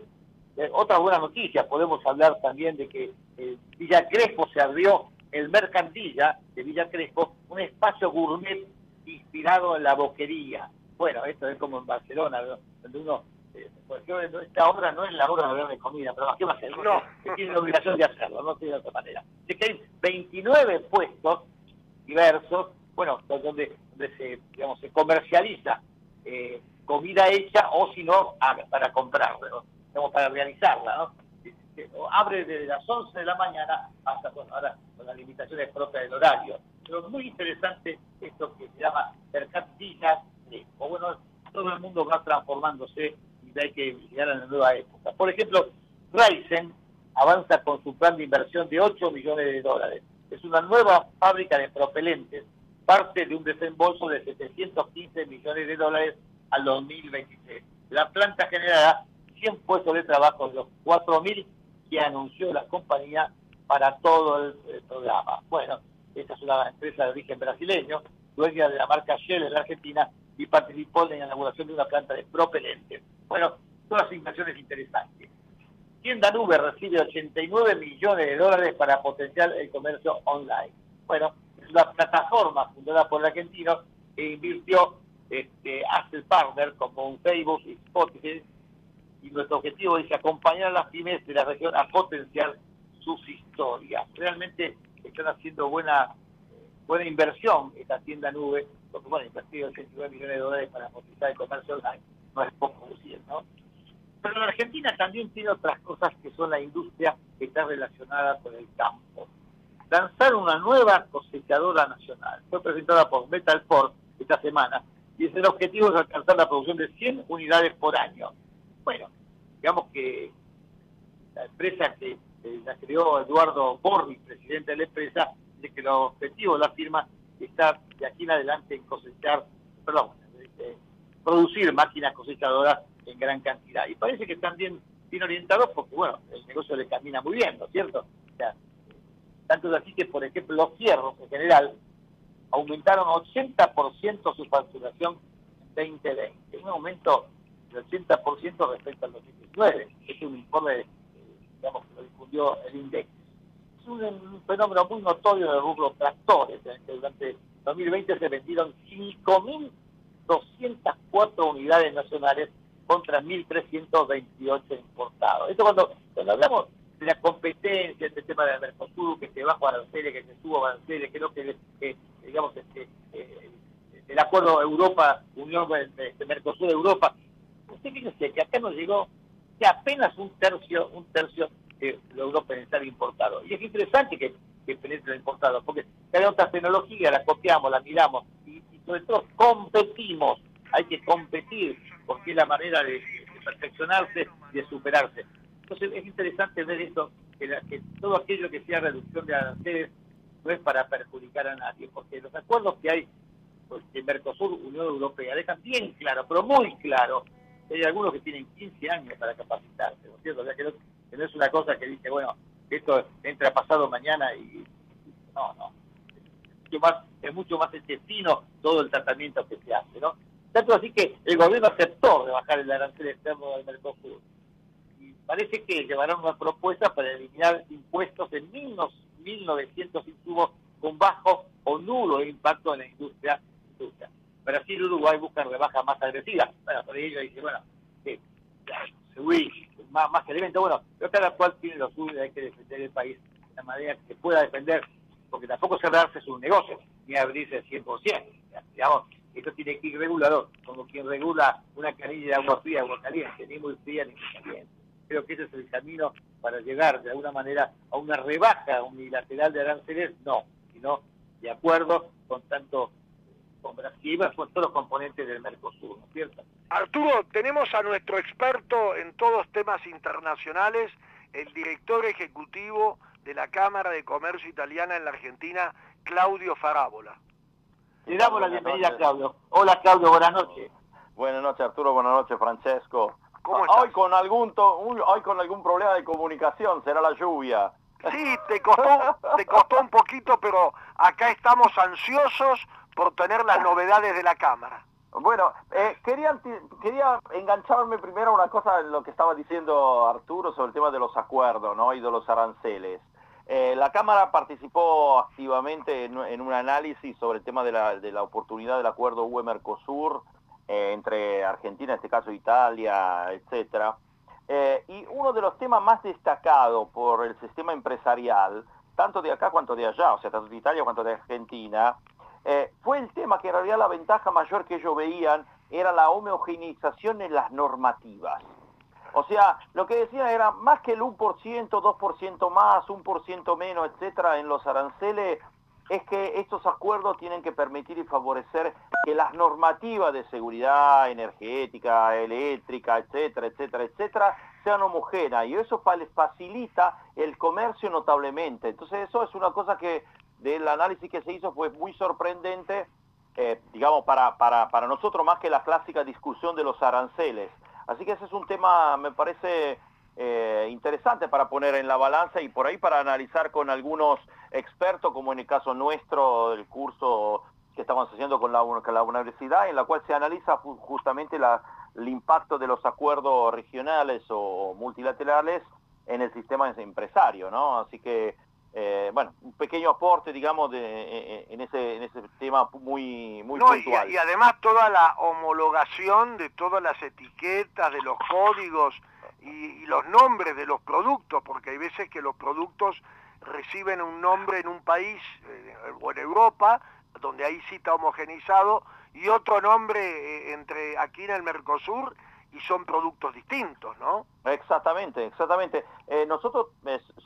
eh, otra buena noticia, podemos hablar también de que eh, Villa Crespo se abrió el Mercantilla de Villa Crespo, un espacio gourmet inspirado en la boquería. Bueno, esto es como en Barcelona, donde uno eh, esta obra no es la obra de hablar de comida, pero ¿qué va a hacer? No. Tiene la obligación de hacerlo, no tiene de otra manera. Así que hay 29 puestos diversos, bueno, donde, se, digamos, se comercializa eh, comida hecha o si no, para comprarla, ¿no? para realizarla, ¿no? Abre desde las 11 de la mañana hasta, bueno, ahora con las limitaciones propias del horario. Pero muy interesante esto que se llama mercantillas, o bueno, todo el mundo va transformándose y hay que llegar a la nueva época. Por ejemplo, Ryzen avanza con su plan de inversión de 8 millones de dólares. Es una nueva fábrica de propelentes, parte de un desembolso de 715 millones de dólares al 2026. La planta generará 100 puestos de trabajo de los 4.000 que anunció la compañía para todo el, programa. Bueno, esta es una empresa de origen brasileño, dueña de la marca Shell en la Argentina y participó en la inauguración de una planta de propelentes. Bueno, todas inversiones interesantes. Tienda Nube recibe 89 millones de dólares para potenciar el comercio online. Bueno, una plataforma fundada por el argentino que invirtió este, Asset Partner como un Facebook y Spotify y nuestro objetivo es acompañar a las pymes de la región a potenciar sus historias. Realmente están haciendo buena buena inversión esta tienda nube, porque bueno, invertido 89 millones de dólares para potenciar el comercio online no es poco decir, ¿no? Pero la Argentina también tiene otras cosas que son la industria que está relacionada con el campo. Lanzar una nueva cosechadora nacional. Fue presentada por Metalport esta semana y es el objetivo de alcanzar la producción de 100 unidades por año. Bueno, digamos que la empresa que, la creó Eduardo Borri, presidente de la empresa, de que el objetivo de la firma está de aquí en adelante en cosechar, perdón, producir máquinas cosechadoras en gran cantidad. Y parece que están bien, bien orientados porque, bueno, el negocio le camina muy bien, ¿no es cierto? O sea, tanto es así que, por ejemplo, los cierros en general aumentaron 80% su facturación en 2020, un aumento del 80% respecto al 2019. Es un informe, eh, digamos, que lo difundió el INDEX. Es un, fenómeno muy notorio de rubro tractores, que durante 2020 se vendieron 5.204 unidades nacionales contra 1.328 importados. Esto cuando, cuando hablamos de la competencia, este tema del Mercosur, que se bajo aranceles, que se subo aranceles, que no que, digamos, este, eh, el acuerdo Europa, Unión de, de Mercosur Europa, usted fíjese que acá nos llegó que apenas un tercio, un tercio eh, logró penetrar importado. Y es interesante que, que penetre importado, porque cada otra tecnología la copiamos, la miramos, y, sobre todo competimos, hay que competir, porque es la manera de, perfeccionarse y de superarse. Entonces es interesante ver esto, que, que todo aquello que sea reducción de aranceles no es para perjudicar a nadie, porque los acuerdos que hay pues, Mercosur, Unión Europea, dejan bien claro, pero muy claro, hay algunos que tienen 15 años para capacitarse, ¿no es cierto? O sea, que no, es una cosa que dice, bueno, esto entra pasado mañana y... No, no. Es mucho más, es mucho más intestino todo el tratamiento que se hace, ¿no? Tanto así que el gobierno aceptó rebajar el arancel externo del Mercosur. Parece que llevarán una propuesta para eliminar impuestos en 1.900 insumos con bajo o nulo impacto en la industria. industria. Brasil y Uruguay buscan rebajas más agresivas. Bueno, por ello dice, bueno, eh, más, más elementos. Bueno, pero cada cual tiene lo suyo hay que defender el país de la manera que pueda defender, porque tampoco cerrarse es un negocio, ni abrirse 100%. Digamos, esto tiene que ir regulador, como quien regula una canilla de agua fría, agua caliente, ni muy fría ni muy caliente. Creo que ese es el camino para llegar de alguna manera a una rebaja unilateral de aranceles, no, sino de acuerdo con tanto con Brasil, con todos los componentes del Mercosur, ¿no es cierto? Arturo, tenemos a nuestro experto en todos temas internacionales, el director ejecutivo de la Cámara de Comercio Italiana en la Argentina, Claudio Farábola. Le damos la bienvenida a Claudio. Hola Claudio, buenas noches. Buenas noches Arturo, buenas noches Francesco. Hoy con algún hoy con algún problema de comunicación, será la lluvia. Sí, te costó, te costó un poquito, pero acá estamos ansiosos por tener las novedades de la Cámara. Bueno, eh, quería, quería engancharme primero a una cosa en lo que estaba diciendo Arturo sobre el tema de los acuerdos ¿no? y de los aranceles. Eh, la Cámara participó activamente en, un análisis sobre el tema de la, de la oportunidad del acuerdo UE-Mercosur eh, entre Argentina, en este caso Italia, etcétera. Eh, y uno de los temas más destacados por el sistema empresarial, tanto de acá cuanto de allá, o sea, tanto de Italia cuanto de Argentina, eh, fue el tema que en realidad la ventaja mayor que ellos veían era la homogeneización en las normativas. O sea, lo que decían era más que el 1%, 2% más, 1% menos, etcétera, en los aranceles, es que estos acuerdos tienen que permitir y favorecer que las normativas de seguridad energética, eléctrica, etcétera, etcétera, etcétera, sean homogéneas y eso facilita el comercio notablemente. Entonces eso es una cosa que del análisis que se hizo fue muy sorprendente, eh, digamos, para, para, para nosotros más que la clásica discusión de los aranceles. Así que ese es un tema, me parece, eh, interesante para poner en la balanza y por ahí para analizar con algunos expertos, como en el caso nuestro, el curso que estamos haciendo con la, la universidad, en la cual se analiza justamente el impacto de los acuerdos regionales o multilaterales en el sistema empresario, ¿no? Así que, eh, bueno, un pequeño aporte, digamos, de, e, e, en, ese, en ese tema muy, muy puntual. Y, y además toda la homologación de todas las etiquetas, de los códigos, y, los nombres de los productos, porque hay veces que los productos reciben un nombre en un país eh, o en Europa, donde ahí sí está homogenizado, y otro nombre eh, entre aquí en el Mercosur y son productos distintos, ¿no? Exactamente, exactamente. Eh, nosotros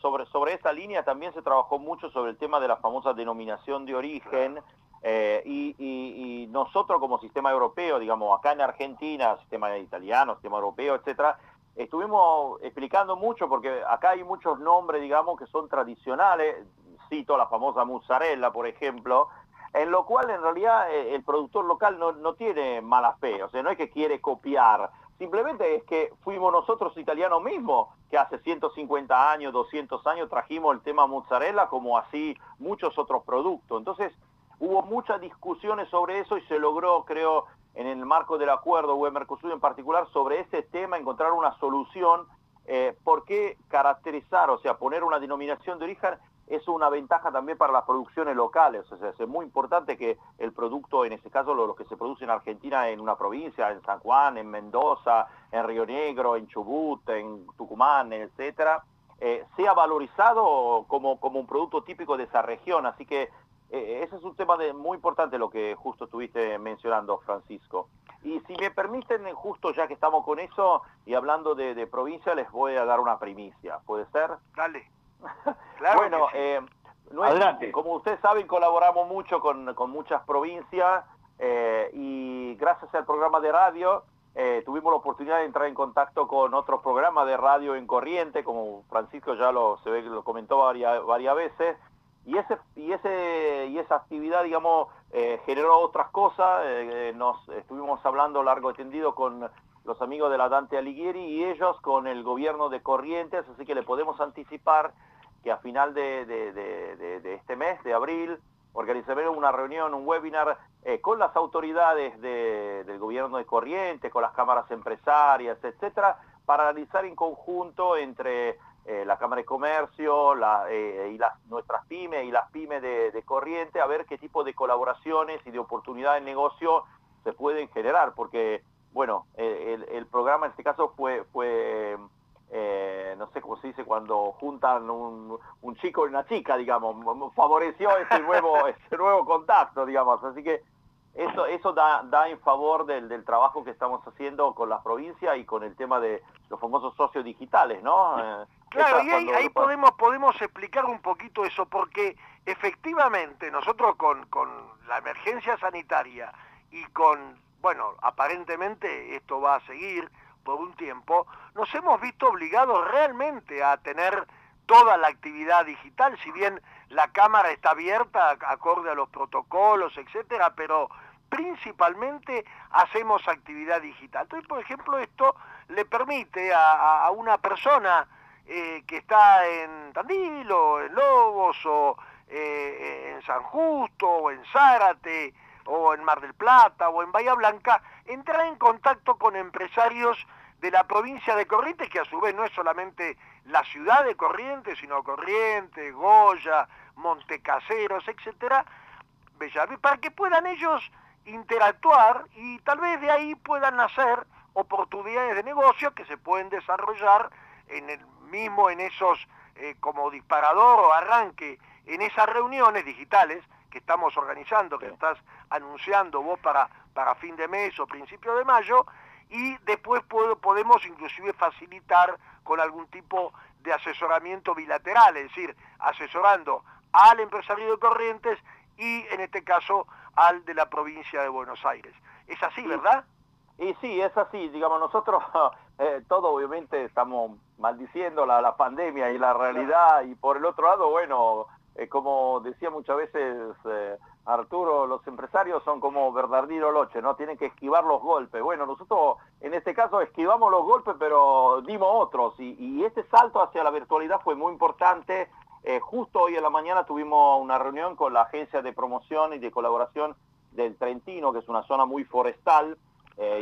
sobre, sobre esta línea también se trabajó mucho sobre el tema de la famosa denominación de origen y, y, nosotros como sistema europeo, digamos, acá en Argentina, sistema italiano, sistema europeo, etcétera, estuvimos explicando mucho porque acá hay muchos nombres, digamos, que son tradicionales, cito la famosa mozzarella, por ejemplo, en lo cual en realidad eh, el productor local no, tiene mala fe, o sea, no es que quiere copiar, simplemente es que fuimos nosotros italianos mismos que hace 150 años, 200 años trajimos el tema mozzarella como así muchos otros productos. Entonces hubo muchas discusiones sobre eso y se logró, creo, en el marco del acuerdo UE-Mercosur en particular sobre ese tema, encontrar una solución, eh, porque caracterizar, o sea, poner una denominación de origen es una ventaja también para las producciones locales, es muy importante que el producto, en este caso lo, que se produce en Argentina, en una provincia, en San Juan, en Mendoza, en Río Negro, en Chubut, en Tucumán, etcétera, eh, sea valorizado como, como un producto típico de esa región, así que eh, ese es un tema de, muy importante lo que justo estuviste mencionando, Francisco. Y si me permiten, justo ya que estamos con eso y hablando de, provincia, les voy a dar una primicia. ¿Puede ser? Dale. bueno, eh, como ustedes saben, colaboramos mucho con, muchas provincias eh, y gracias al programa de radio tuvimos la oportunidad de entrar en contacto con otros programas de radio en corriente, como Francisco ya lo, se ve, lo comentó varias, varias veces, y, ese, y, ese, y esa actividad, digamos, eh, generó otras cosas. Eh, eh, nos estuvimos hablando largo y tendido con los amigos de la Dante Alighieri y ellos con el gobierno de Corrientes, así que le podemos anticipar que a final de, de, este mes, de abril, organizaremos una reunión, un webinar con las autoridades del gobierno de Corrientes, con las cámaras empresarias, etcétera, para analizar en conjunto entre eh, la Cámara de Comercio eh, y las, nuestras pymes y las pymes de, corriente a ver qué tipo de colaboraciones y de oportunidades de negocio se pueden generar, porque, bueno, el, programa en este caso fue, fue eh, no sé cómo se dice, cuando juntan un, chico y una chica, digamos, favoreció ese nuevo, ese nuevo contacto, digamos, así que eso, eso da, da en favor del, del, trabajo que estamos haciendo con la provincia y con el tema de los famosos socios digitales, ¿no? Claro, y ahí, podemos, podemos explicar un poquito eso, porque efectivamente nosotros con, con la emergencia sanitaria y con, bueno, aparentemente esto va a seguir por un tiempo, nos hemos visto obligados realmente a tener toda la actividad digital, si bien la cámara está abierta acorde a los protocolos, etcétera, pero principalmente hacemos actividad digital. Entonces, por ejemplo, esto le permite a, una persona eh, que está en Tandil o en Lobos o eh, en San Justo o en Zárate o en Mar del Plata o en Bahía Blanca, entrar en contacto con empresarios de la provincia de Corrientes, que a su vez no es solamente la ciudad de Corrientes, sino Corrientes, Goya, Montecaseros, etcétera, para que puedan ellos interactuar y tal vez de ahí puedan nacer oportunidades de negocio que se pueden desarrollar en el mismo en esos eh, como disparador o arranque en esas reuniones digitales que estamos organizando, que estás anunciando vos para, para fin de mes o principio de mayo, y después podemos inclusive facilitar con algún tipo de asesoramiento bilateral, es decir, asesorando al empresario de Corrientes y en este caso al de la provincia de Buenos Aires. Es así, ¿verdad? Y sí, es así. Digamos, nosotros eh, todo obviamente estamos maldiciendo la, la pandemia y la realidad y por el otro lado, bueno, eh, como decía muchas veces eh, Arturo, los empresarios son como Bernardino Loche, ¿no? Tienen que esquivar los golpes. Bueno, nosotros en este caso esquivamos los golpes, pero dimos otros. Y, este salto hacia la virtualidad fue muy importante. Eh, justo hoy en la mañana tuvimos una reunión con la agencia de promoción y de colaboración del Trentino, que es una zona muy forestal,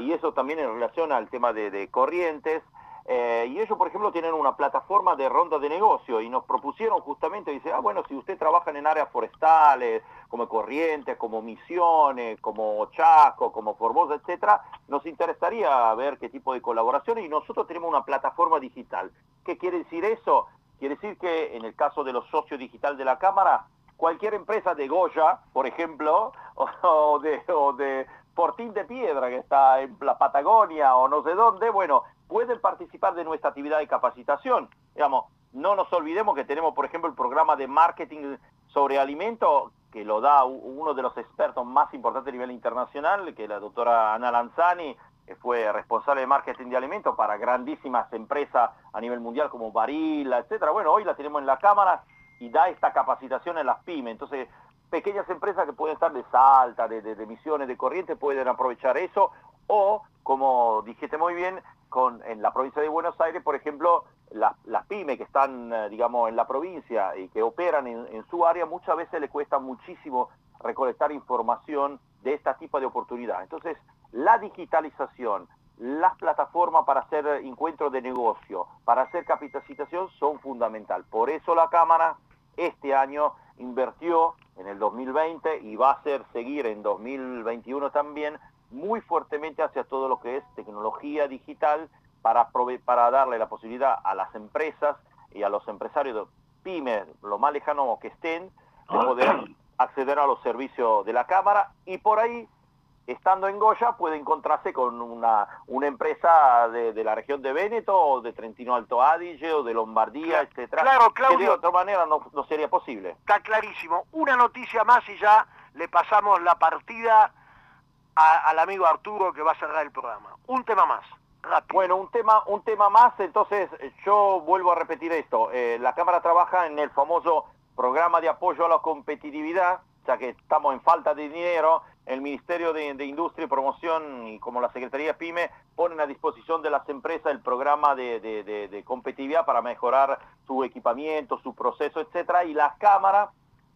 y eso también en relación al tema de corrientes. Eh, y ellos, por ejemplo, tienen una plataforma de ronda de negocio y nos propusieron justamente, dice, ah, bueno, si usted trabaja en áreas forestales, como Corrientes, como Misiones, como Chaco, como Formosa, etcétera, nos interesaría ver qué tipo de colaboración y nosotros tenemos una plataforma digital. ¿Qué quiere decir eso? Quiere decir que en el caso de los socios digital de la Cámara, cualquier empresa de Goya, por ejemplo, de, o de Portín de Piedra, que está en la Patagonia o no sé dónde, bueno, pueden participar de nuestra actividad de capacitación. Digamos, no nos olvidemos que tenemos, por ejemplo, el programa de marketing sobre alimentos que lo da uno de los expertos más importantes a nivel internacional, que es la doctora Ana Lanzani, que fue responsable de marketing de alimentos para grandísimas empresas a nivel mundial como Barilla, etcétera. Bueno, hoy la tenemos en la Cámara y da esta capacitación en las pymes. Entonces, pequeñas empresas que pueden estar de Salta, de, de, de Misiones, de pueden aprovechar eso. O, como dijiste muy bien, con, en la provincia de Buenos Aires, por ejemplo, las, pymes que están, eh, digamos, en la provincia y que operan en, su área, muchas veces le cuesta muchísimo recolectar información de este tipo de oportunidad. Entonces, la digitalización, las plataformas para hacer encuentros de negocio, para hacer capacitación son fundamental. Por eso la Cámara este año invirtió en el 2020 y va a ser seguir en 2021 también muy fuertemente hacia todo lo que es tecnología digital para, para darle la posibilidad a las empresas y a los empresarios de pymes, lo más lejano que estén, de poder acceder a los servicios de la Cámara y por ahí, estando en Goya, puede encontrarse con una, una empresa de, la región de Véneto o de Trentino Alto Adige o de Lombardía, etcétera. Claro, Claudio. Que de otra manera no, no sería posible. Está clarísimo. Una noticia más y ya le pasamos la partida al amigo Arturo que va a cerrar el programa. Un tema más. Rápido. Bueno, un tema, un tema más, entonces yo vuelvo a repetir esto. Eh, la Cámara trabaja en el famoso programa de apoyo a la competitividad, ya que estamos en falta de dinero, el Ministerio de, Industria y Promoción y como la Secretaría PYME ponen a disposición de las empresas el programa de, de competitividad para mejorar su equipamiento, su proceso, etcétera, y la Cámara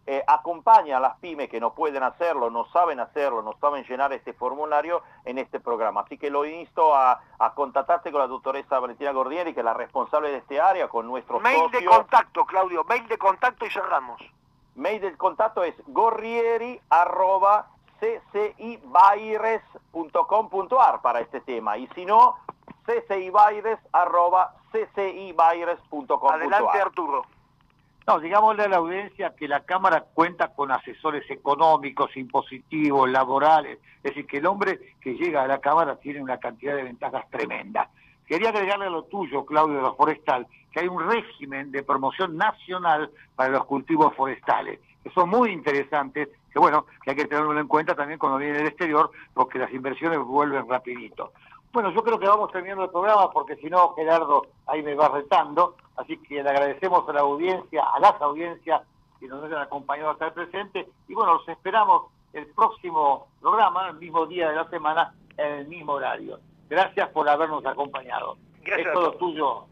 eh, acompaña a las pymes que no pueden hacerlo, no saben hacerlo, no saben llenar este formulario en este programa. Así que lo insto a, a contactarse con la doctoresa Valentina Gordieri, que es la responsable de este área, con nuestro Mail de contacto, Claudio, mail de contacto y cerramos. Mail de contacto es gorrieri para este tema. Y si no, ccibaires.com. Adelante, Arturo. No, digámosle a la audiencia que la Cámara cuenta con asesores económicos, impositivos, laborales. Es decir, que el hombre que llega a la Cámara tiene una cantidad de ventajas tremenda. Quería agregarle a lo tuyo, Claudio, de lo forestal, que hay un régimen de promoción nacional para los cultivos forestales, que son muy interesantes, que bueno, que hay que tenerlo en cuenta también cuando viene del exterior, porque las inversiones vuelven rapidito. Bueno, yo creo que vamos terminando el programa porque si no, Gerardo ahí me va retando. Así que le agradecemos a la audiencia, a las audiencias que nos han acompañado hasta el presente. Y bueno, los esperamos el próximo programa, el mismo día de la semana, en el mismo horario. Gracias por habernos acompañado. Gracias es todo tuyo.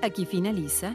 Aquí finaliza